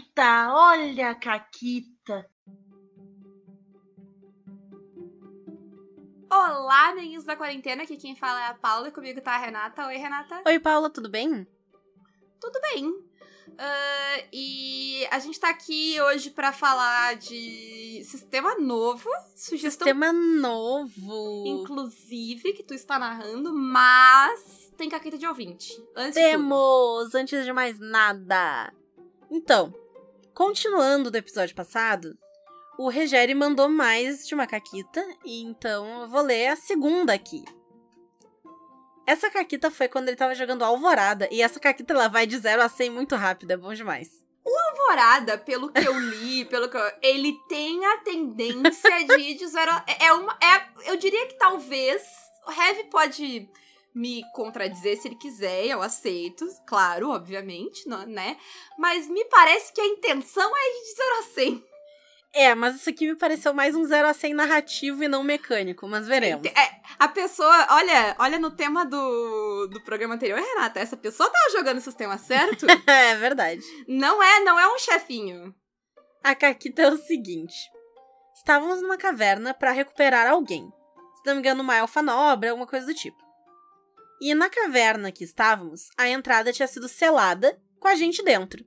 Caquita, olha a Caquita. Olá, meninos da quarentena, aqui quem fala é a Paula e comigo tá a Renata. Oi, Renata. Oi, Paula, tudo bem? Tudo bem. Uh, e a gente tá aqui hoje para falar de sistema novo, sugestão. Sistema novo. Inclusive, que tu está narrando, mas tem caqueta de ouvinte. Antes Temos, de antes de mais nada. Então, continuando do episódio passado, o Regeri mandou mais de uma caquita, e então eu vou ler a segunda aqui. Essa caquita foi quando ele tava jogando Alvorada, e essa caquita ela vai de 0 a 100 muito rápido, é bom demais. O Alvorada, pelo que eu li, pelo que eu, ele tem a tendência de ir de 0 a... É uma, é, eu diria que talvez... O Heavy pode me contradizer se ele quiser, eu aceito, claro, obviamente, né? Mas me parece que a intenção é de 0 a 100. É, mas isso aqui me pareceu mais um 0 a 100 narrativo e não mecânico, mas veremos. É, a pessoa, olha, olha no tema do, do programa anterior, Renata, essa pessoa tava jogando o sistema certo? é verdade. Não é, não é um chefinho. A Caquita é o seguinte. Estávamos numa caverna para recuperar alguém. Se não me engano, uma elfa nobre, alguma coisa do tipo. E na caverna que estávamos, a entrada tinha sido selada com a gente dentro.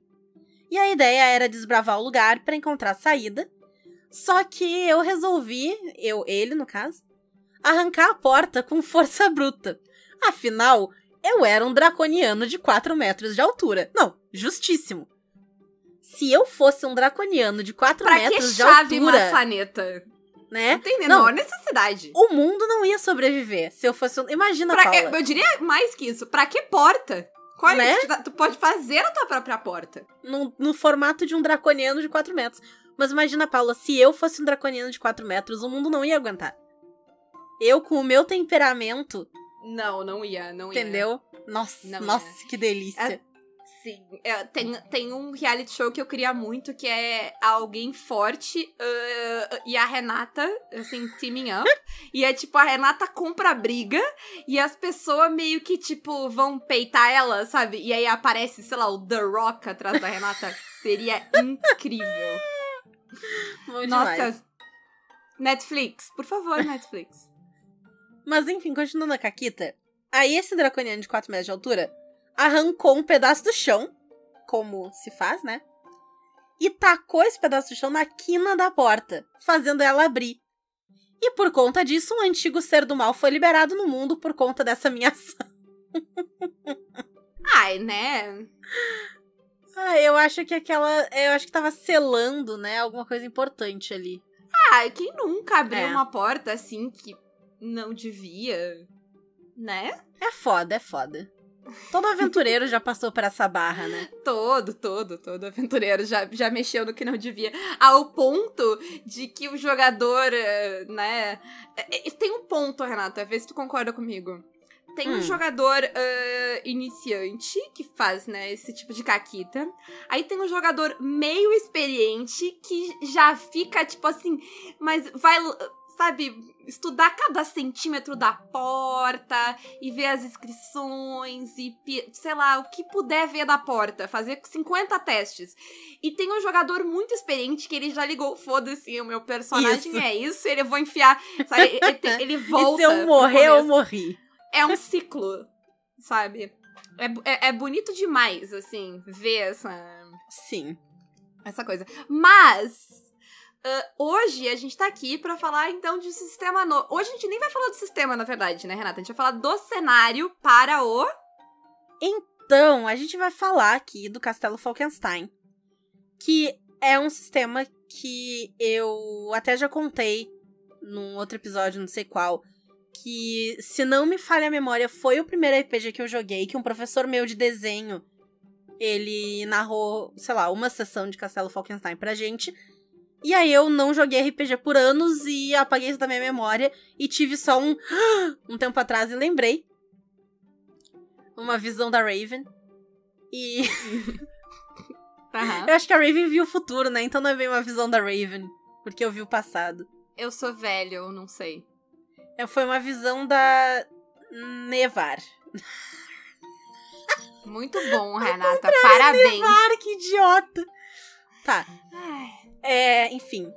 E a ideia era desbravar o lugar para encontrar saída. Só que eu resolvi, eu, ele no caso, arrancar a porta com força bruta. Afinal, eu era um draconiano de 4 metros de altura. Não, justíssimo. Se eu fosse um draconiano de 4 pra metros que de chave altura. maçaneta? Né? Não tem menor necessidade. O mundo não ia sobreviver se eu fosse um. Imagina, Pra, Paula. eu diria mais que isso. Pra que porta? Qual é Né? que tu- pode fazer a tua própria porta. no, no formato de um draconiano de 4 metros. Mas imagina, Paula, se eu fosse um draconiano de 4 metros, o mundo não ia aguentar. Eu, com o meu temperamento, Não, não ia, não ia. entendeu? Nossa, Não nossa, ia. que delícia. Sim. É, tem, tem um reality show que eu queria muito, que é alguém forte ah, e a Renata, assim, teaming up. e é tipo, a Renata compra a briga e as pessoas meio que, tipo, vão peitar ela, sabe? E aí aparece, sei lá, o The Rock atrás da Renata. Seria incrível. Bom Nossa. demais. Netflix, por favor, Netflix. Mas enfim, continuando a Caquita. Aí esse draconiano de 4 metros de altura arrancou um pedaço do chão, como se faz, né? E tacou esse pedaço do chão na quina da porta, fazendo ela abrir. E por conta disso, um antigo ser do mal foi liberado no mundo por conta dessa minha ação. Ai, né? Ah, eu acho que aquela. Eu acho que tava selando, né? Alguma coisa importante ali. Ah, quem nunca abriu É. uma porta assim que não devia, né? É foda, é foda. Todo aventureiro já passou por essa barra, né? Todo, todo, todo aventureiro já, já mexeu no que não devia. Ao ponto de que o jogador, eh, né. eh, eh, Tem um ponto, Renata, vê se tu concorda comigo. Tem um Hum. jogador eh, iniciante que faz, né, esse tipo de caquita. Aí tem um jogador meio experiente que já fica, tipo assim, mas vai, sabe, estudar cada centímetro da porta e ver as inscrições e, sei lá, o que puder ver da porta, fazer 50 testes. E tem um jogador muito experiente que ele já ligou, foda-se, o meu personagem Isso. é isso, ele eu vou enfiar, sabe, ele, ele volta. se eu morrer, eu morri. É um ciclo, sabe? É, é, é bonito demais, assim, ver essa, Sim. essa coisa. Mas. Ah, hoje a gente tá aqui pra falar então de sistema novo. Hoje a gente nem vai falar do sistema, na verdade, né, Renata? A gente vai falar do cenário para o. Então, a gente vai falar aqui do Castelo Falkenstein, que é um sistema que eu até já contei num outro episódio, não sei qual, que, se não me falha a memória, foi o primeiro RPG que eu joguei, que um professor meu de desenho, ele narrou, sei lá, uma sessão de Castelo Falkenstein pra gente. E aí eu não joguei RPG por anos e apaguei isso da minha memória e tive só um um tempo atrás e lembrei uma visão da Raven. E Aham. eu acho que a Raven viu o futuro, né? Então não é bem uma visão da Raven, porque eu vi o passado. Eu sou velho, eu não sei. É, Foi uma visão da Nevar. Muito bom, Renata. Parabéns. Nevar, que idiota! Tá. Ai. É, enfim.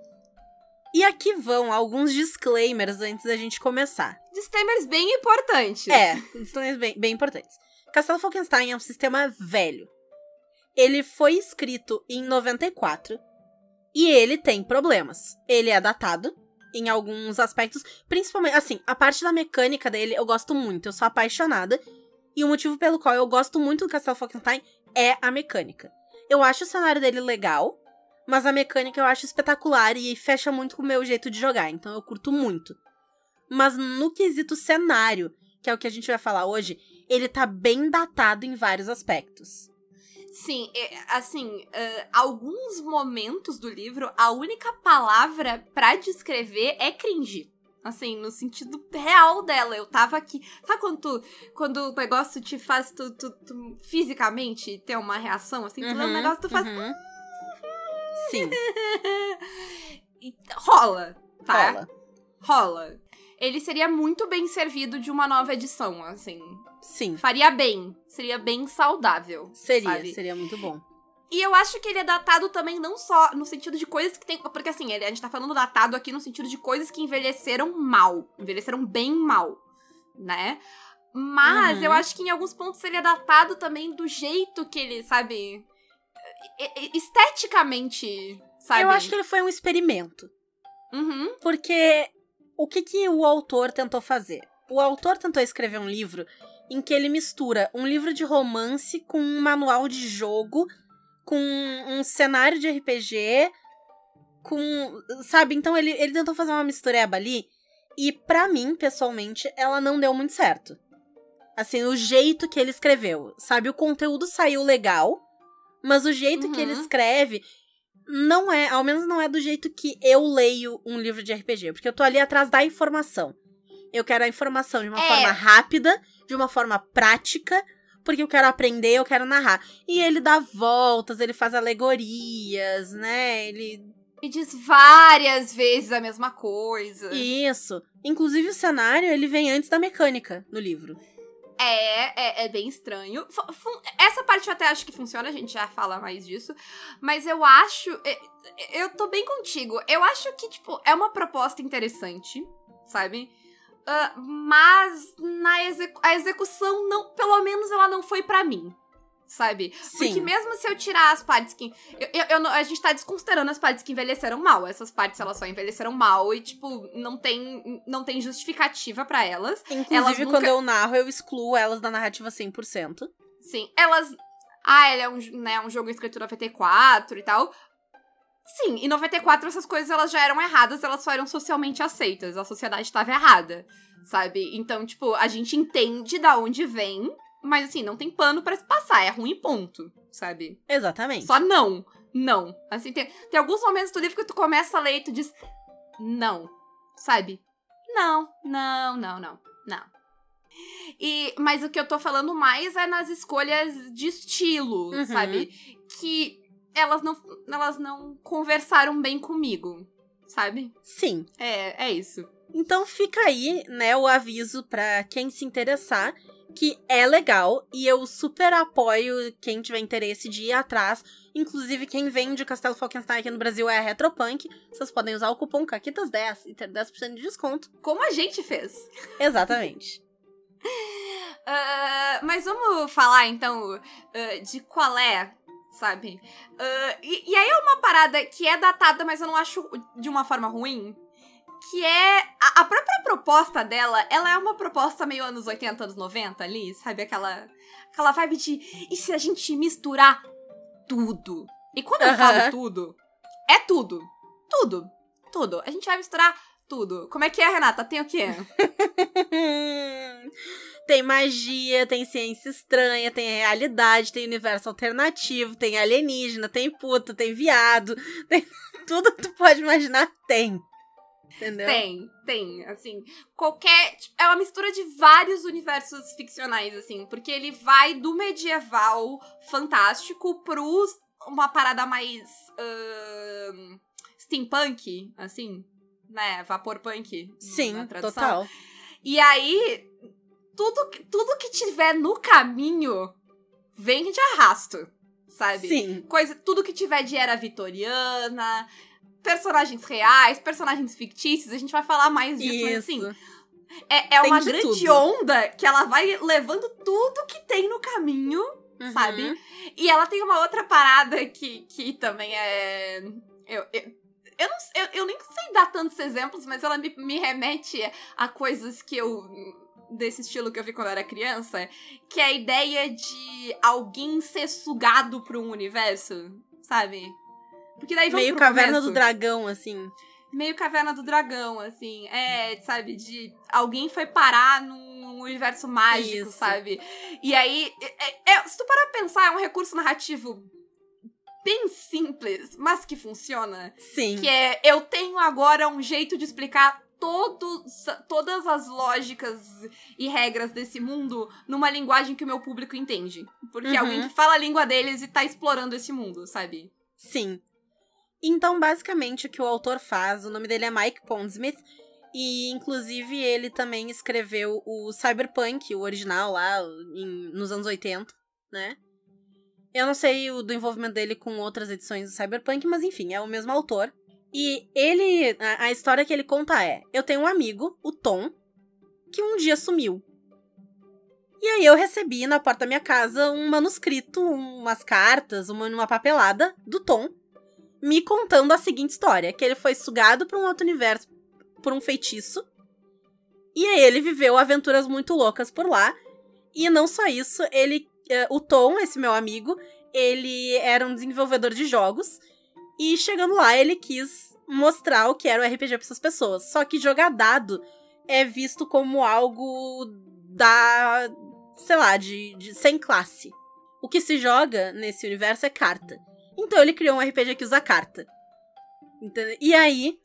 E aqui vão alguns disclaimers antes da gente começar. Disclaimers bem importantes. É, disclaimers bem, bem importantes. Castelo Falkenstein é um sistema velho. Ele foi escrito em 94 e ele tem problemas. Ele é datado em alguns aspectos, principalmente, assim, a parte da mecânica dele eu gosto muito, eu sou apaixonada. E o motivo pelo qual eu gosto muito do Castelo Falkenstein é a mecânica. Eu acho o cenário dele legal, mas a mecânica eu acho espetacular e fecha muito com o meu jeito de jogar, então eu curto muito. Mas no quesito cenário, que é o que a gente vai falar hoje, ele tá bem datado em vários aspectos. Sim, é, assim, ah, alguns momentos do livro, a única palavra pra descrever é cringe. Assim, no sentido real dela. Eu tava aqui. Sabe quando, tu, quando o negócio te faz tu, tu- tu fisicamente ter uma reação? Assim, tu lê um Uhum, negócio, tu faz. uhum. Sim, E rola, tá? rola. Rola. Ele seria muito bem servido de uma nova edição, assim. Sim, Faria bem. Seria bem saudável. seria, sabe? seria muito bom. E eu acho que ele é datado também não só no sentido de coisas que tem. Porque assim, a gente tá falando datado aqui no sentido de coisas que envelheceram mal. Envelheceram bem mal, né? Mas Uhum. eu acho que em alguns pontos ele é datado também do jeito que ele, sabe. Esteticamente, sabe? Eu acho que ele foi um experimento. Uhum. Porque o que, que o autor tentou fazer? O autor tentou escrever um livro em que ele mistura um livro de romance com um manual de jogo, com um cenário de RPG, com. Sabe? Então ele, ele tentou fazer uma mistureba ali. E pra mim, pessoalmente, ela não deu muito certo. Assim, o jeito que ele escreveu. Sabe? O conteúdo saiu legal, mas o jeito que ele Uhum. escreve não é, ao menos não é do jeito que eu leio um livro de RPG, porque eu tô ali atrás da informação. Eu quero a informação de uma É. forma rápida, de uma forma prática, porque eu quero aprender, eu quero narrar. E ele dá voltas, ele faz alegorias, né? Ele E diz várias vezes a mesma coisa. isso. Inclusive o cenário, ele vem antes da mecânica no livro. É, é, é bem estranho. Essa parte eu até acho que funciona, a gente já fala mais disso. Mas eu acho. Eu tô bem contigo. Eu acho que, tipo, é uma proposta interessante, sabe? Ah, mas na a execução, não, pelo menos ela não foi pra mim. Sabe? Porque Sim. mesmo se eu tirar as partes que. eu- eu- eu a gente tá desconsiderando as partes que envelheceram mal. Essas partes elas só envelheceram mal e, tipo, não tem, não tem justificativa pra elas. Inclusive, nunca- quando eu narro, eu excluo elas da narrativa 100%. Sim, elas. Ah, ele é um, né, um jogo escrito em 94 e tal. Sim, em 94 essas coisas elas já eram erradas, elas só eram socialmente aceitas. A sociedade estava errada, sabe? Então, tipo, a gente entende da onde vem, mas assim, não tem pano pra se passar, é ruim ponto, sabe? Exatamente. Só não. Não. Assim, tem, tem alguns momentos do livro que tu começa a ler e tu diz. Não. Sabe? Não, não, não, não, não. E, mas o que eu tô falando mais é nas escolhas de estilo, Uhum. sabe? Que elas não, elas não conversaram bem comigo, sabe? Sim. É, é isso. Então fica aí, né, o aviso pra quem se interessar que é legal e eu super apoio quem tiver interesse de ir atrás. Inclusive, quem vende Castelo Falkenstein aqui no Brasil é a Retropunk. Vocês podem usar o cupom CAQUITAS10 e ter 10% de desconto. Como a gente fez. Exatamente. Ah, mas vamos falar então ah, de qual é, sabe? Ah, e, e aí é uma parada que é datada, mas eu não acho de uma forma ruim. Que é. A, a própria proposta dela, ela é uma proposta meio anos 80, anos 90 ali, sabe? Aquela, aquela vibe de. E se a gente misturar tudo? E quando eu falo tudo, é tudo. Tudo. Tudo. A gente vai misturar tudo. Como é que é, Renata? Tem o quê? tem magia, tem ciência estranha, tem realidade, tem universo alternativo, tem alienígena, tem puta, tem viado, tem tudo que tu pode imaginar tem. Entendeu? Tem, tem, assim, qualquer. tipo, É uma mistura de vários universos ficcionais, assim, porque ele vai do medieval fantástico pro uma parada mais. ahn, steampunk, assim, né? Vapor punk. na Sim, tradução. total. E aí, tudo, que- tudo que tiver no caminho vem de arrasto, sabe? Sim. Coisa, tudo que tiver de era vitoriana, personagens reais, personagens fictícios, a gente vai falar mais disso, mas assim, é, é uma de grande tudo. onda que ela vai levando tudo que tem no caminho, Uhum. sabe? E ela tem uma outra parada que, que também é. Eu, eu, eu, não, eu, eu nem sei dar tantos exemplos, mas ela me, me remete a coisas que eu. desse estilo que eu vi quando eu era criança, que é a ideia de alguém ser sugado para um universo, sabe? Porque daí vamos Meio caverna começo do dragão, assim. meio caverna do dragão, assim. É, sabe, de alguém foi parar num universo mágico, Isso. sabe? E aí, é- é- se tu parar pra pensar, é um recurso narrativo bem simples, mas que funciona. Sim. Que é, eu tenho agora um jeito de explicar todos, todas as lógicas e regras desse mundo numa linguagem que o meu público entende. Porque é Uhum. alguém que fala a língua deles e tá explorando esse mundo, sabe? Sim. Então, basicamente, o que o autor faz, o nome dele é Mike Pondsmith, e inclusive ele também escreveu o Cyberpunk, o original lá, em- nos anos 80, né? Eu não sei o do envolvimento dele com outras edições do Cyberpunk, mas enfim, é o mesmo autor. E ele. A, a história que ele conta é: eu tenho um amigo, o Tom, que um dia sumiu. E aí eu recebi na porta da minha casa um manuscrito, umas cartas, uma, uma papelada do Tom, me contando a seguinte história: que ele foi sugado para um outro universo por um feitiço. E aí ele viveu aventuras muito loucas por lá. E não só isso, ele. eh, o Tom, esse meu amigo, ele era um desenvolvedor de jogos. E chegando lá, ele quis mostrar o que era o RPG para essas pessoas. Só que jogar dado é visto como algo da. sei lá, de, de sem classe. O que se joga nesse universo é carta. Então ele criou um RPG que usa carta. Entendeu? E aí,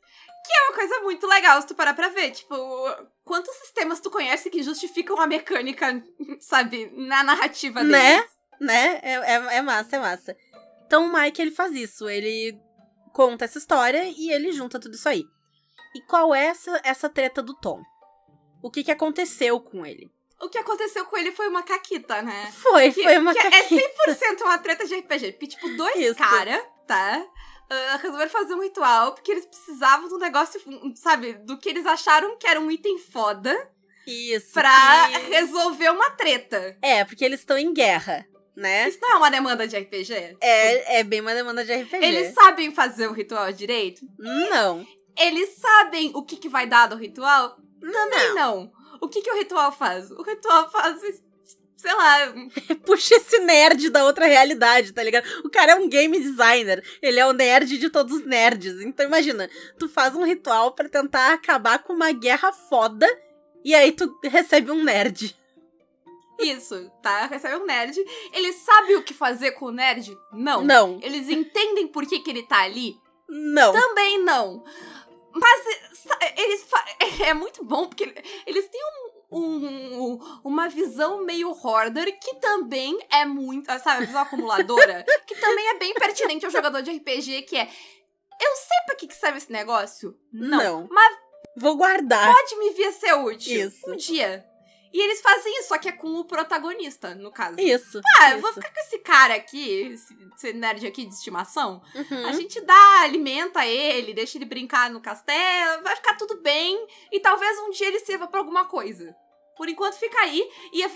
É uma coisa muito legal se tu parar pra ver. Tipo, quantos sistemas tu conhece que justificam a mecânica, sabe, na narrativa deles? Né? né? É, é, é massa, é massa. Então o Mike ele faz isso. Ele conta essa história e ele junta tudo isso aí. E qual é essa, essa treta do Tom? O que, que aconteceu com ele? O que aconteceu com ele foi uma caquita, né? Foi, Que, foi uma que é caquinha. 100% uma treta de RPG. Porque, tipo, dois caras, tá? ah, resolveram fazer um ritual porque eles precisavam do negócio, sabe? Do que eles acharam que era um item foda Isso. pra que- resolver uma treta. É, porque eles estão em guerra, né? Isso não é uma demanda de RPG? É, é bem uma demanda de RPG. Eles sabem fazer o ritual direito? Não. Eles sabem o que, que vai dar do ritual? Também Não. não. O que, que o ritual faz? O ritual faz, sei lá, Puxa esse nerd da outra realidade, tá ligado? O cara é um game designer. Ele é o nerd de todos os nerds. Então imagina, tu faz um ritual pra tentar acabar com uma guerra foda e aí tu recebe um nerd. isso, tá? Recebe um nerd. Eles sabem o que fazer com o nerd? Não. Não. Eles entendem por que, que ele tá ali? Não. Também não. Mas eles é muito bom porque ele- eles têm um, um- uma visão meio hoarder que também é muito, sabe, a visão acumuladora, que também é bem pertinente ao jogador de RPG, que é eu sei pra que, que serve esse negócio? Não. Mas Vou guardar. pode me vir a ser útil. Isso. Um dia. E eles fazem isso, só que é com o protagonista, no caso. Isso. Ah, eu isso. vou ficar com esse cara aqui, esse, esse nerd aqui de estimação. Uhum. A gente dá, alimenta ele, deixa ele brincar no castelo, vai ficar tudo bem. E talvez um dia ele sirva pra alguma coisa. Por enquanto fica aí. E é-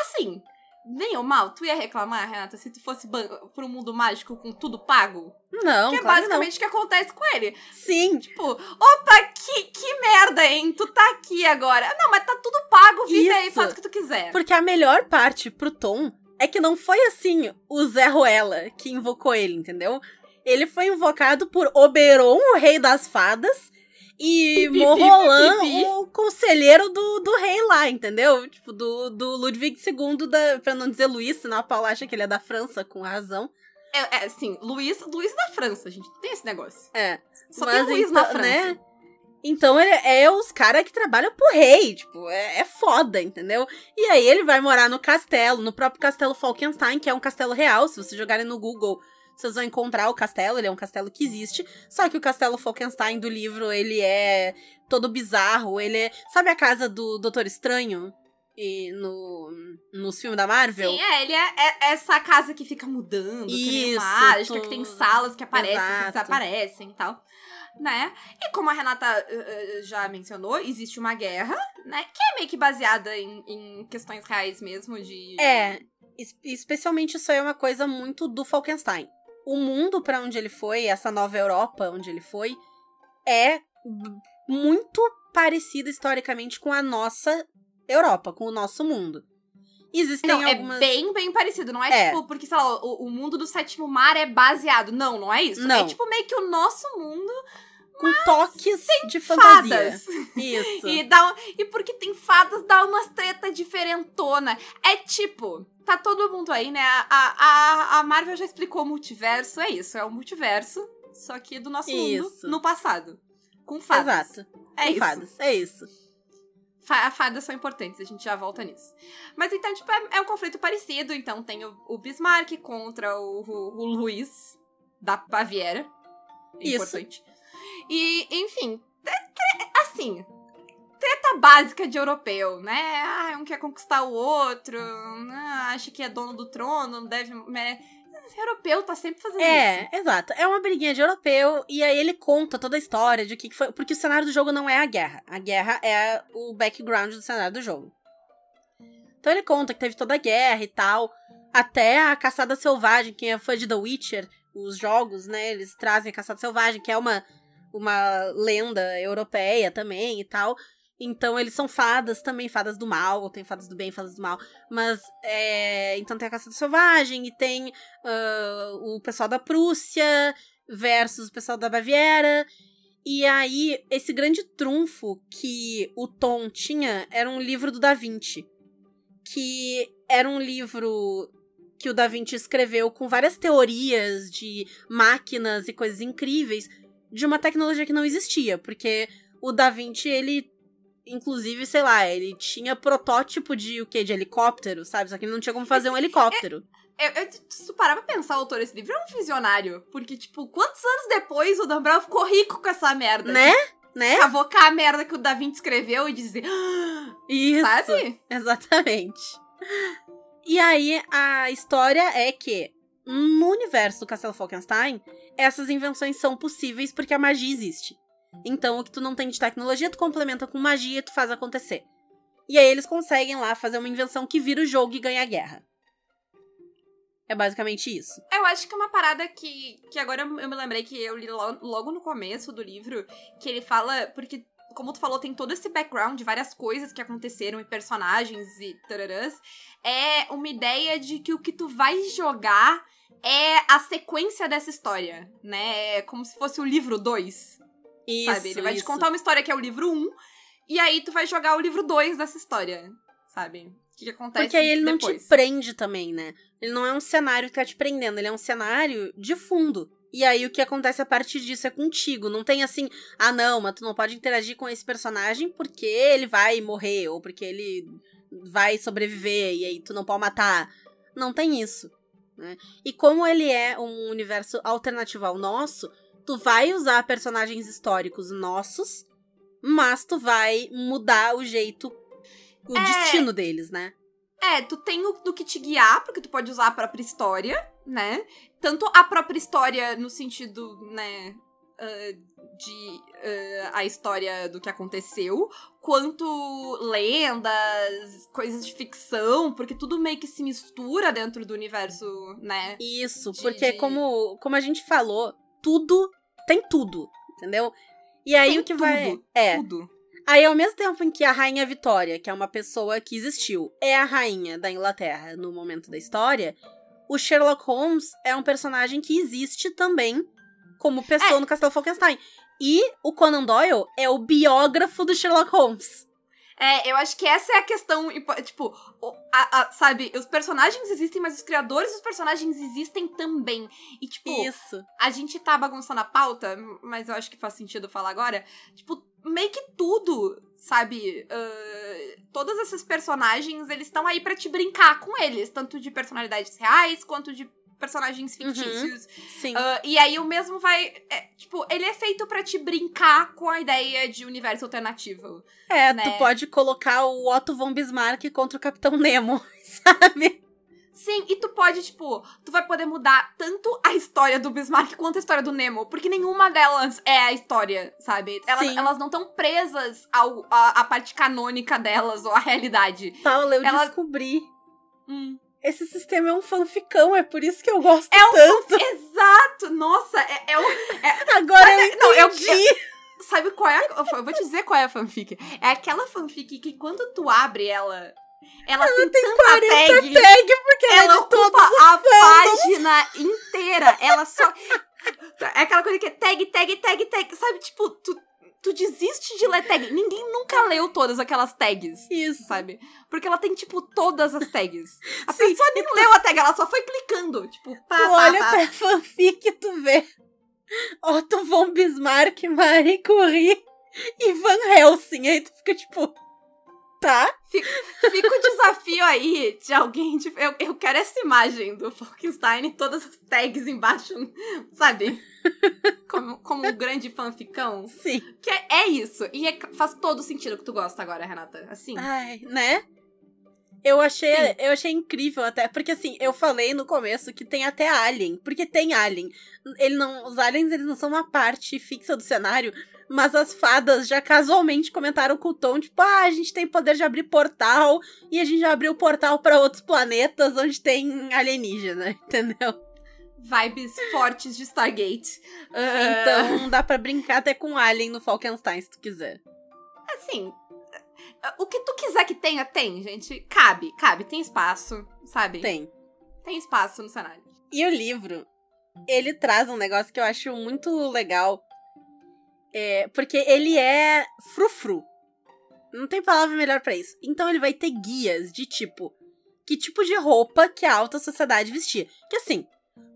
assim, bem ou mal, tu ia reclamar, Renata, se tu fosse pro mundo mágico com tudo pago? Não, que é claro basicamente o que acontece com ele. Sim. Tipo, opa, que, que merda, hein? Tu tá aqui agora. Não, mas tá tudo pago, vive aí, Isso. faz o que tu quiser. Porque a melhor parte pro Tom é que não foi assim o Zé Ruela que invocou ele, entendeu? Ele foi invocado por Oberon, o rei das fadas, e Morrolan, o conselheiro do, do rei lá, entendeu? Tipo, do, do Ludwig II, da, pra não dizer Luís, senão a Paula acha que ele é da França, com razão. É, é assim, Luiz, Luiz da França, gente. Tem esse negócio. É. Só Mas tem Luiz na então, França. né? Então ele é os caras que trabalham pro rei, tipo, é, é foda, entendeu? E aí ele vai morar no castelo, no próprio castelo Falkenstein, que é um castelo real. Se vocês jogarem no Google, vocês vão encontrar o castelo, ele é um castelo que existe. Só que o castelo Falkenstein do livro, ele é todo bizarro, ele é... Sabe a casa do Doutor Estranho? e no, nos filmes da Marvel. Sim, é, ele é, é essa casa que fica mudando, que nem Isso, mágica, tu- que tem salas que aparecem, que Exato. desaparecem e tal. Né? E como a Renata uh, já mencionou, existe uma guerra, né? Que é meio que baseada em, em questões reais mesmo de. É, es- especialmente isso aí é uma coisa muito do Falkenstein. O mundo pra onde ele foi, essa nova Europa onde ele foi, é muito parecido historicamente com a nossa Europa, com o nosso mundo. Existem Não, algumas. é bem, bem parecido. Não é, É. tipo, porque, sei lá, o, o mundo do sétimo mar é baseado. Não, não é isso. Não. É tipo meio que o nosso mundo com toques de fantasia. fadas. Isso. E, dá, e porque tem fadas, dá umas treta diferentona. É tipo, tá todo mundo aí, né? A, a, a Marvel já explicou o multiverso, é isso, é o multiverso, só que do nosso mundo Isso. no passado. Com fadas. Exato. É com isso. fadas. É isso. Fa fadas são importantes, a gente já volta nisso. Mas então, tipo, é, é um conflito parecido. Então tem o, o Bismarck contra o, o, o Luiz da Baviera. É Isso. Importante. E, enfim, é- é- assim, treta básica de europeu, né? Ah, um quer conquistar o outro, ah, acha que é dono do trono, não deve. né? Europeu tá sempre fazendo isso. É, exato. É uma briguinha de europeu, e aí ele conta toda a história de o que que foi. Porque o cenário do jogo não é a guerra. A guerra é o background do cenário do jogo. Então ele conta que teve toda a guerra e tal. Até a caçada selvagem, quem é fã de The Witcher, os jogos, né? Eles trazem a caçada selvagem, que é uma, uma lenda europeia também e tal. Então eles são fadas também, fadas do mal, tem fadas do bem, fadas do mal. Mas, é, então tem a caçada selvagem e tem ah, o pessoal da Prússia versus o pessoal da Baviera. E aí, esse grande trunfo que o Tom tinha era um livro do Da Vinci. Que era um livro que o Da Vinci escreveu com várias teorias de máquinas e coisas incríveis de uma tecnologia que não existia. Porque o Da Vinci, ele. Inclusive, sei lá, ele tinha protótipo de o quê? De helicóptero, sabe? Só que ele não tinha como fazer um helicóptero. Eu, eu, se tu parar pra pensar, o autor desse livro é um visionário. Porque, tipo, quantos anos depois o Dan Brown ficou rico com essa merda? Né? Né? Cavocar a merda que o Da Vinci escreveu e dizer. "Ah", Isso. Sabe? Exatamente. E aí, a história é que, no universo do Castelo Falkenstein, essas invenções são possíveis porque a magia existe. Então, o que tu não tem de tecnologia, tu complementa com magia e tu faz acontecer. E aí, eles conseguem lá fazer uma invenção que vira o jogo e ganha a guerra. É basicamente isso. Eu acho que uma parada que, que agora eu me lembrei que eu li lo- logo no começo do livro, que ele fala, porque, como tu falou, tem todo esse background de várias coisas que aconteceram e personagens e tararãs. É uma ideia de que o que tu vai jogar é a sequência dessa história, né? É como se fosse o livro 2, Isso, sabe? Ele vai te isso. contar uma história que é o livro 1, e aí tu vai jogar o livro 2 dessa história, sabe? O que, que acontece Porque aí ele não depois. te prende também, né? Ele não é um cenário que tá te prendendo, ele é um cenário de fundo. E aí o que acontece a partir disso é contigo. Não tem assim, ah não, mas tu não pode interagir com esse personagem porque ele vai morrer, ou porque ele vai sobreviver, e aí tu não pode matar. Não tem isso. Né? E como ele é um universo alternativo ao nosso, tu vai usar personagens históricos nossos, mas tu vai mudar o jeito, o É. destino deles, né? É, tu tem o do que te guiar, porque tu pode usar a própria história, né? Tanto a própria história no sentido, né, ah, de ah, a história do que aconteceu, quanto lendas, coisas de ficção, porque tudo meio que se mistura dentro do universo, né? Isso, de- porque de- como, como a gente falou, tudo tem tudo, entendeu? E aí Tem o que vai. tudo, É. Tudo. Aí, ao mesmo tempo em que a Rainha Vitória, que é uma pessoa que existiu, é a rainha da Inglaterra no momento da história, o Sherlock Holmes é um personagem que existe também como pessoa É. no Castelo Falkenstein. E o Conan Doyle é o biógrafo do Sherlock Holmes. É, eu acho que essa é a questão, tipo, a- a- sabe, os personagens existem, mas os criadores dos personagens existem também. E, tipo, Isso. a gente tá bagunçando a pauta, mas eu acho que faz sentido falar agora. Tipo, meio que tudo, sabe? ah, todos esses personagens, eles estão aí pra te brincar com eles, tanto de personalidades reais quanto de personagens Uhum. fictícios. Sim. Ah, e aí o mesmo vai. é, tipo, ele é feito pra te brincar com a ideia de universo alternativo. é, né? tu pode colocar o Otto von Bismarck contra o Capitão Nemo, sabe? Sim, e tu pode, tipo, tu vai poder mudar tanto a história do Bismarck quanto a história do Nemo, porque nenhuma delas é a história, sabe? Elas, Sim. elas não estão presas ao, a, a parte canônica delas ou à realidade. Paula, eu Ela- descobri. Hum. Esse sistema é um fanficão, é por isso que eu gosto É um tanto. Exato! Nossa, é, é um. Agora eu Sabe- não, eu- entendi. Sabe qual é? a- Eu vou te dizer qual é a fanfic. É aquela fanfic que quando tu abre ela, ela, tem, tanta 40 tag. tag, porque ela, ela é todos ocupa a página inteira. Ela só. É aquela coisa que é tag, tag, tag, tag. Sabe, tipo, tu, tu desiste de ler tag. Ninguém nunca leu todas aquelas tags. Isso. Sabe? Porque ela tem, tipo, todas as tags. A Sim. pessoa nem leu a tag, ela só foi clicando. Tipo, pá, Tu pá, olha pá. pra fanfic e tu vê Otto von Bismarck, Marie Curie e Van Helsing. Aí tu fica tipo, tá? Fica o desafio aí de alguém. Tipo, eu, eu quero essa imagem do Falkenstein e todas as tags embaixo, sabe? Como, como um grande fanficão. Sim. Que é, é isso. E é- faz todo sentido que tu gosta agora, Renata. Assim. Ai, né? Eu achei, Sim. eu achei incrível até, porque assim, eu falei no começo que tem até alien, porque tem alien. Ele não, os aliens eles não são uma parte fixa do cenário, mas as fadas já casualmente comentaram com o Tom, tipo, ah, a gente tem poder de abrir portal e a gente já abriu portal pra outros planetas onde tem alienígena, entendeu? Vibes fortes de Stargate. Então dá pra brincar até com alien no Falkenstein se tu quiser. Assim. O que tu quiser que tenha, tem, gente. Cabe, cabe. Tem espaço, sabe? Tem. Tem espaço no cenário. E o livro, ele traz um negócio que eu acho muito legal. É, porque ele é frufru. Não tem palavra melhor pra isso. Então ele vai ter guias de tipo. Que tipo de roupa que a alta sociedade vestia. Que assim,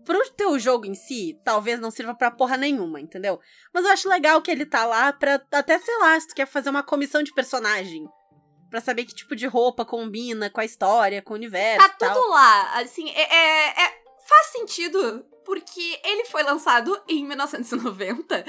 pro teu jogo em si, talvez não sirva pra porra nenhuma, entendeu? Mas eu acho legal que ele tá lá pra até, sei lá, se tu quer fazer uma comissão de personagem. Pra saber que tipo de roupa combina com a história, com o universo Tá tal. tudo lá. Assim, é, é- é- faz sentido. Porque ele foi lançado em 1990.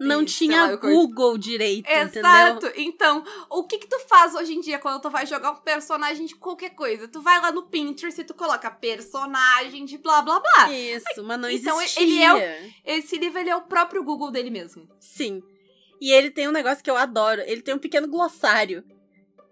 Não e, sei tinha lá, coisa- Google direito, entendeu? Exato. Então, o que que tu faz hoje em dia quando tu vai jogar um personagem de qualquer coisa? Tu vai lá no Pinterest e tu coloca personagem de blá blá blá. Isso, mas não Então, existia. ele é Esse livro ele é o próprio Google dele mesmo. Sim. E ele tem um negócio que eu adoro. Ele tem um pequeno glossário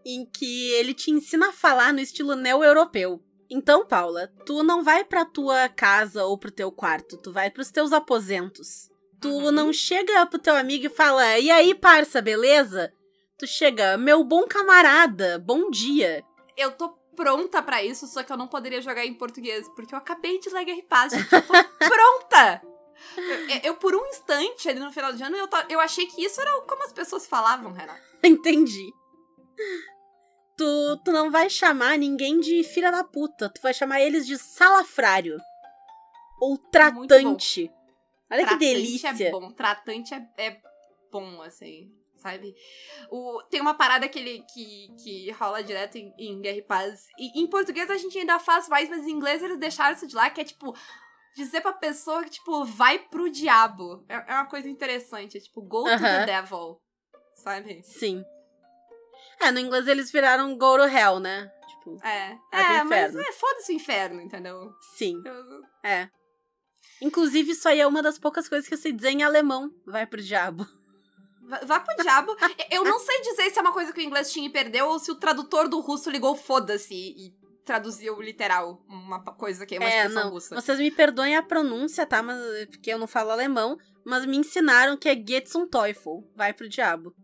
em que ele te ensina a falar no estilo neo-europeu. Então, Paula, tu não vai pra tua casa ou pro teu quarto, tu vai pros teus aposentos. Tu Uhum. não chega pro teu amigo e fala: "E aí, parça, beleza?" Tu chega: "Meu bom camarada, bom dia." Eu tô pronta pra isso, só que eu não poderia jogar em português, porque eu acabei de ler Guerra e Paz, gente. Eu tô pronta! Eu, eu, por um instante, ali no final de ano, eu, eu achei que isso era como as pessoas falavam, Renata. Entendi. Tu, tu não vai chamar ninguém de filha da puta. Tu vai chamar eles de salafrário. Ou tratante. Olha que Tratante delícia. é bom, tratante é, é bom, assim, sabe? O, tem uma parada que, ele, que, que rola direto em, em Guerra e Paz. E em português a gente ainda faz mais, mas em inglês eles deixaram isso de lá, que é tipo. Dizer pra pessoa que, tipo, vai pro diabo. É, é uma coisa interessante. É tipo, go to the devil. Sabe? Sim. É, no inglês eles viraram go to hell, né? Tipo, É. Pro É, mas é foda-se o inferno, entendeu? sim. Eu- É. Inclusive, isso aí é uma das poucas coisas que eu sei dizer em alemão. Vai pro diabo. Vai vai pro diabo. Eu não sei dizer se é uma coisa que o inglês tinha e perdeu ou se o tradutor do russo ligou foda-se e traduziu literal uma coisa que é uma é, expressão não. russa. Vocês me perdoem a pronúncia, tá? Mas, porque eu não falo alemão. Mas me ensinaram que é Get zum Teufel. Vai pro diabo.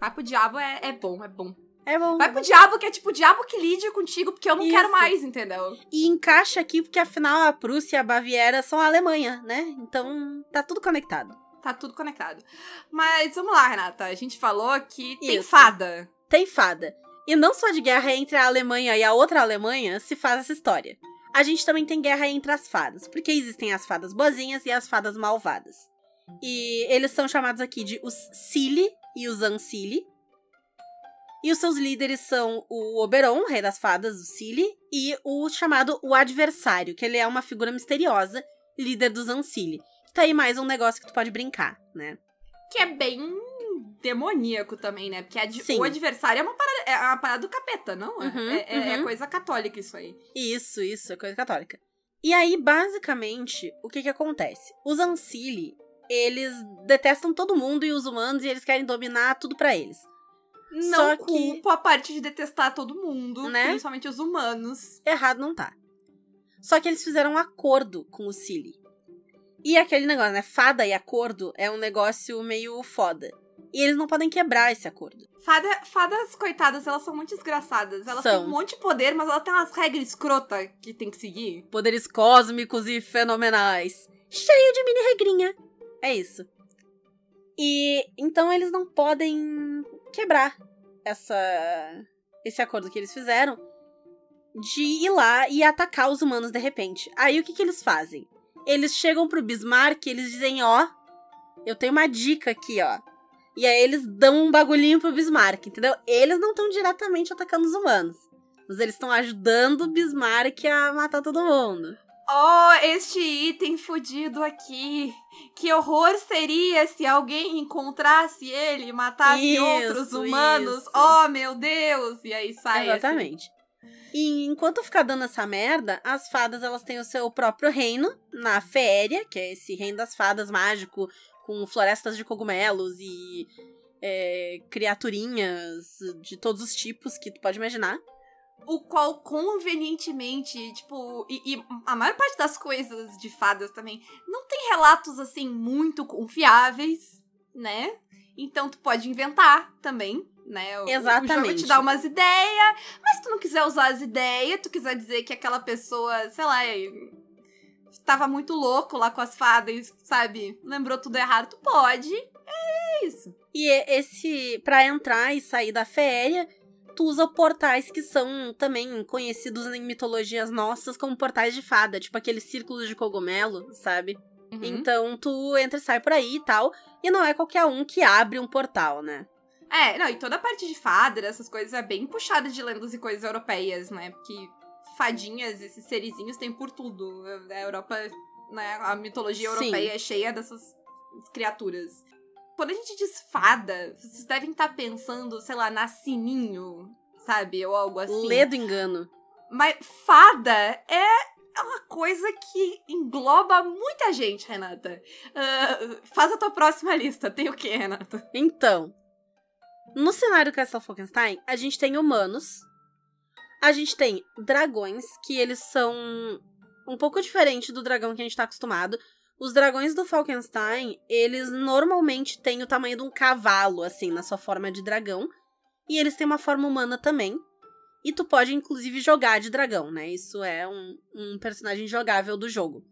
Vai pro diabo é, é bom, é bom. É bom. Vai pro diabo, que é tipo o diabo que lide contigo, porque eu não quero Isso. mais, entendeu? E encaixa aqui, porque afinal a Prússia e a Baviera são a Alemanha, né? Então tá tudo conectado. Tá tudo conectado. Mas vamos lá, Renata. A gente falou que tem Isso. fada. Tem fada. E não só de guerra entre a Alemanha e a outra Alemanha se faz essa história. A gente também tem guerra entre as fadas, porque existem as fadas boazinhas e as fadas malvadas. E eles são chamados aqui de os Sili e os Ancili. E os seus líderes são o Oberon, rei das fadas, o Cili, e o chamado o Adversário, que ele é uma figura misteriosa, líder dos Ancili. Tá aí mais um negócio que tu pode brincar, né? Que é bem demoníaco também, né? Porque ad- Sim. o adversário é uma parada, é uma parada do capeta, não? É- Uhum, é, é- é uhum. coisa católica isso aí. Isso, isso, é coisa católica. E aí, basicamente, o que que acontece? Os Ancili, eles detestam todo mundo e os humanos e eles querem dominar tudo pra eles. Não Só que- a parte de detestar todo mundo, Né? principalmente os humanos. Errado não tá. Só que eles fizeram um acordo com o Cili. E aquele negócio, né? Fada e acordo é um negócio meio foda. E eles não podem quebrar esse acordo. Fada, fadas, coitadas, elas são muito desgraçadas. Elas São. têm um monte de poder, mas elas têm umas regras escrota que tem que seguir. Poderes cósmicos e fenomenais. Cheio de mini regrinha. É isso. E então eles não podem quebrar essa esse acordo que eles fizeram de ir lá e atacar os humanos de repente. Aí o que que eles fazem? Eles chegam pro Bismarck e eles dizem, ó, eu tenho uma dica aqui, ó. E aí eles dão um bagulhinho pro Bismarck, entendeu? Eles não estão diretamente atacando os humanos. Mas eles estão ajudando o Bismarck a matar todo mundo. Oh, este item fudido aqui. Que horror seria se alguém encontrasse ele e matasse Isso, outros humanos. isso. Oh, meu Deus! E aí sai. Exatamente. E enquanto ficar dando essa merda, as fadas elas têm o seu próprio reino na Féria, que é esse reino das fadas mágico, com florestas de cogumelos e é, criaturinhas de todos os tipos que tu pode imaginar. O qual convenientemente, tipo, e, e a maior parte das coisas de fadas também não tem relatos assim muito confiáveis, né? Então tu pode inventar também, né? O, O jogo Exatamente. te dá umas ideias, mas se tu não quiser usar as ideias, tu quiser dizer que aquela pessoa, sei lá, tava muito louco lá com as fadas, sabe? Lembrou tudo errado, tu pode. É isso. E é esse, pra entrar e sair da Féria, tu usa portais que são também conhecidos em mitologias nossas como portais de fada, tipo aqueles círculos de cogumelo, sabe? Uhum. Então tu entra e sai por aí e tal. E não é qualquer um que abre um portal, né? É, não, e toda a parte de fada, essas coisas, é bem puxada de lendas e coisas europeias, né? Porque fadinhas, esses serizinhos, tem por tudo. A Europa, né? A mitologia Sim. europeia é cheia dessas criaturas. Quando a gente diz fada, vocês devem estar pensando, sei lá, na Sininho, sabe? Ou algo assim. Lê do engano. Mas fada é uma coisa que engloba muita gente, Renata. Ah, faz a tua próxima lista. Tem o quê, Renata? Então, no cenário Castle Falkenstein, a gente tem humanos, a gente tem dragões, que eles são um pouco diferente do dragão que a gente tá acostumado. Os dragões do Falkenstein, eles normalmente têm o tamanho de um cavalo, assim, na sua forma de dragão. E eles têm uma forma humana também. E tu pode, inclusive, jogar de dragão, né? Isso é um, um personagem jogável do jogo.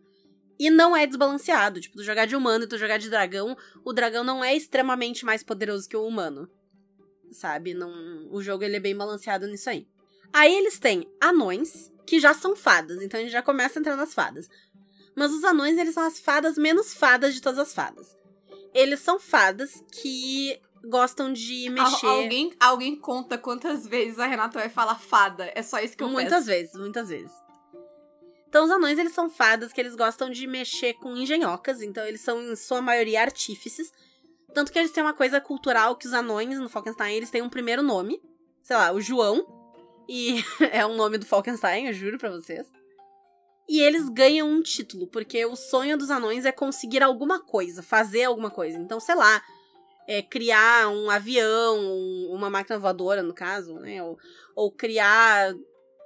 E não é desbalanceado. Tipo, tu jogar de humano e tu jogar de dragão, o dragão não é extremamente mais poderoso que o humano. Sabe? Não, o jogo ele é bem balanceado nisso aí. Aí eles têm anões, que já são fadas, então a gente já começa a entrar nas fadas. Mas os anões, eles são as fadas menos fadas de todas as fadas. Eles são fadas que gostam de mexer. Al- alguém, alguém conta quantas vezes a Renata vai falar fada. É só isso que eu muitas peço. vezes, muitas vezes. Então, os anões, eles são fadas que eles gostam de mexer com engenhocas, então eles são, em sua maioria, artífices. Tanto que eles têm uma coisa cultural que os anões no Falkenstein, eles têm um primeiro nome. Sei lá, o João. E é o nome do Falkenstein, eu juro pra vocês. E eles ganham um título, porque o sonho dos anões é conseguir alguma coisa, fazer alguma coisa. Então, sei lá, é criar um avião, um- uma máquina voadora, no caso, né? Ou, ou criar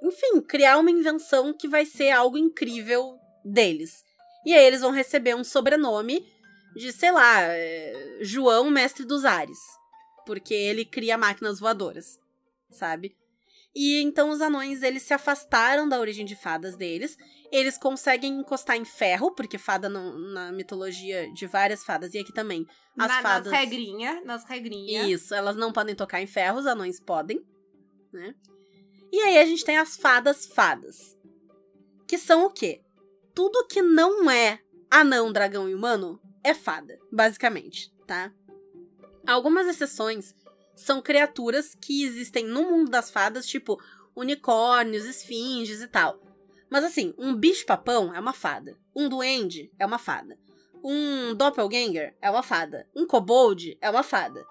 enfim, criar uma invenção que vai ser algo incrível deles. E aí eles vão receber um sobrenome de, sei lá, é, João Mestre dos Ares. Porque ele cria máquinas voadoras, sabe? E então os anões, eles se afastaram da origem de fadas deles. Eles conseguem encostar em ferro, porque fada no- na mitologia de várias fadas, e aqui também, as Na- fadas... Nas regrinhas, nas regrinhas. Isso, elas não podem tocar em ferro, os anões podem, né? E aí a gente tem as fadas fadas. Que são o quê? Tudo que não é anão, dragão e humano é fada, basicamente, tá? Algumas exceções são criaturas que existem no mundo das fadas, tipo unicórnios, esfinges e tal. Mas assim, um bicho-papão é uma fada. Um duende é uma fada. Um doppelganger é uma fada. Um kobold é uma fada.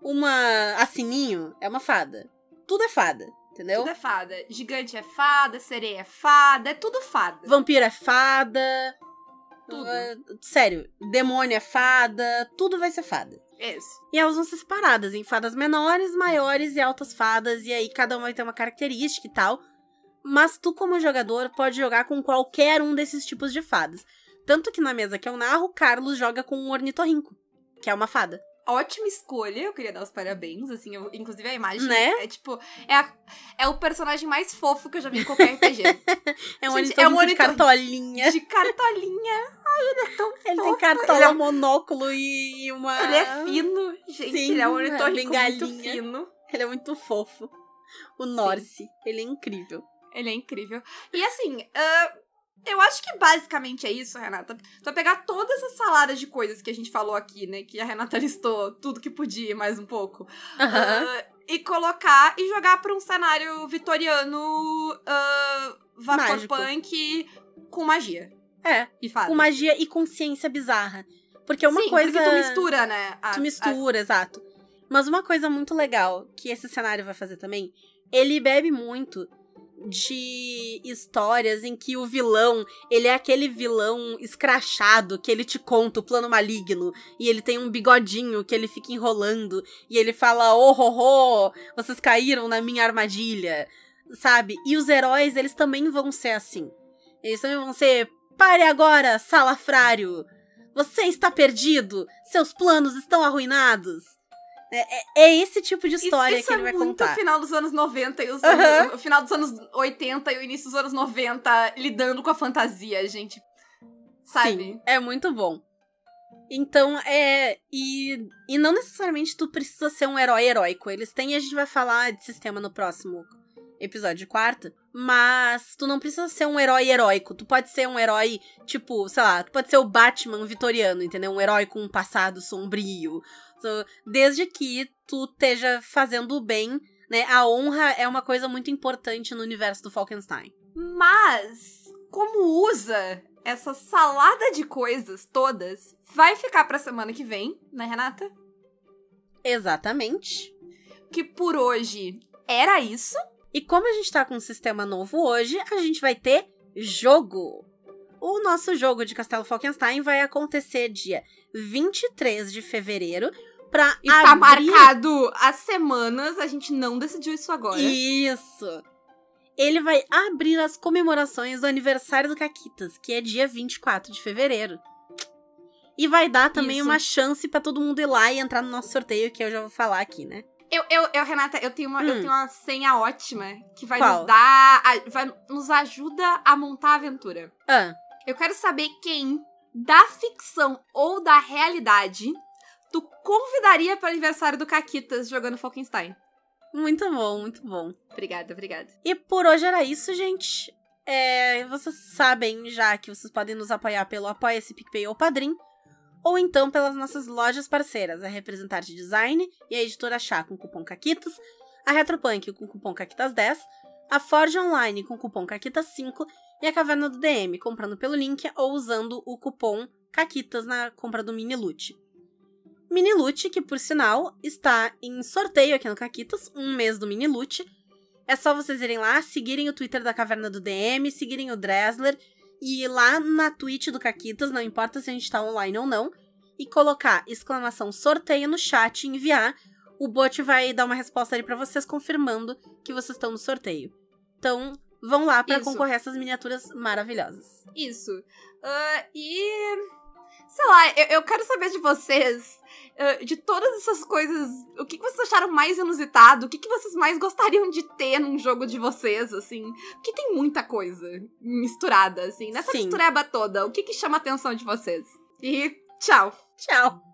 Uma assininho é uma fada. Tudo é fada, entendeu? Tudo é fada. Gigante é fada, sereia é fada, é tudo fada. Vampiro é fada. Tudo. Uh, sério, demônio é fada. Tudo vai ser fada. E elas vão ser separadas em fadas menores, maiores e altas fadas. E aí cada uma vai ter uma característica e tal. Mas tu, como jogador, pode jogar com qualquer um desses tipos de fadas. Tanto que na mesa que eu narro, Carlos joga com um ornitorrinco, que é uma fada. Ótima escolha, eu queria dar os parabéns, assim, eu- inclusive a imagem Né? é tipo, é, a- é o personagem mais fofo que eu já vi em qualquer RPG. É um Gente, é um de cartolinha. De cartolinha. Ai, ele é tão Ele fofo. tem cartola, ele é, monóculo e uma... ele é fino, gente, Sim, ele é um é ornitorrinco muito bengalinha. fino. Ele é muito fofo. O Norse, ele é incrível. Ele é incrível. E assim, ah, eu acho que basicamente é isso, Renata. Tu vai pegar toda essa salada de coisas que a gente falou aqui, né? Que a Renata listou tudo que podia mais um pouco. Ah, e colocar e jogar pra um cenário vitoriano uh, Mágico. vaporpunk com magia É, e fadas. com magia e consciência bizarra. Porque uma Sim, coisa... porque tu mistura, né? as- Tu mistura, exato. Mas uma coisa muito legal que esse cenário vai fazer também, ele bebe muito de histórias em que o vilão, ele é aquele vilão escrachado que ele te conta o plano maligno e ele tem um bigodinho que ele fica enrolando e ele fala: "Oh, oh, oh, vocês caíram na minha armadilha", sabe? E os heróis, eles também vão ser assim. Eles também vão ser: "Pare agora, salafrário. Você está perdido! Seus planos estão arruinados! É, é- é esse tipo de Isso, história isso que ele é vai muito contar. o final dos anos 90 e os anos- o final dos anos 80 e o início dos anos 90 lidando com a fantasia, gente. Sabe? Sim, é muito bom. Então, é. E, e não necessariamente tu precisa ser um herói heróico. Eles têm, a gente vai falar de sistema no próximo episódio de quarta. Mas tu não precisa ser um herói heróico. Tu pode ser um herói, tipo, sei lá, tu pode ser o Batman vitoriano, entendeu? Um herói com um passado sombrio. So, desde que tu esteja fazendo o bem, né? A honra é uma coisa muito importante no universo do Falkenstein. Mas, como usa essa salada de coisas todas, vai ficar pra semana que vem, né, Renata? Exatamente. Que por hoje era isso. E como a gente tá com um sistema novo hoje, a gente vai ter jogo. O nosso jogo de Castelo Falkenstein vai acontecer dia 23 de fevereiro pra Está abrir... marcado há semanas, a gente não decidiu isso agora. Isso. Ele vai abrir as comemorações do aniversário do Caquitas, que é dia 24 de fevereiro. E vai dar também Isso. uma chance pra todo mundo ir lá e entrar no nosso sorteio, que eu já vou falar aqui, né? Eu, eu, eu, Renata, eu tenho, uma, eu Hum. tenho uma senha ótima que vai Qual? nos dar. a- vai nos ajuda a montar a aventura. Ah, Eu quero saber quem, da ficção ou da realidade, tu convidaria para o aniversário do Caquitas jogando Falkenstein. muito bom, muito bom. Obrigada, obrigada. E por hoje era isso, gente. É, vocês sabem já que vocês podem nos apoiar pelo Apoia-se PicPay ou Padrim, ou então pelas nossas lojas parceiras, a Representante Design e a Editora Chá com cupom CAQUITAS, a Retropunk com cupom CAQUITAS10, a Forge Online com cupom CAQUITAS5 e a Caverna do DM, comprando pelo link ou usando o cupom CAQUITAS na compra do Mini Loot. Mini Loot, que por sinal está em sorteio aqui no Caquitas, um mês do Mini Loot, é só vocês irem lá, seguirem o Twitter da Caverna do DM, seguirem o Dressler e ir lá na Twitch do Caquitas, não importa se a gente tá online ou não, e colocar exclamação sorteio no chat e enviar. O bot vai dar uma resposta ali pra vocês confirmando que vocês estão no sorteio. Então, vão lá pra Isso. concorrer a essas miniaturas maravilhosas. Isso. Ah, e. Sei lá, eu, eu quero saber de vocês, ah, de todas essas coisas, o que, que vocês acharam mais inusitado? O que, que vocês mais gostariam de ter num jogo de vocês, assim? Porque tem muita coisa misturada, assim, nessa Sim. mistureba toda. O que, que chama a atenção de vocês? E tchau! Tchau!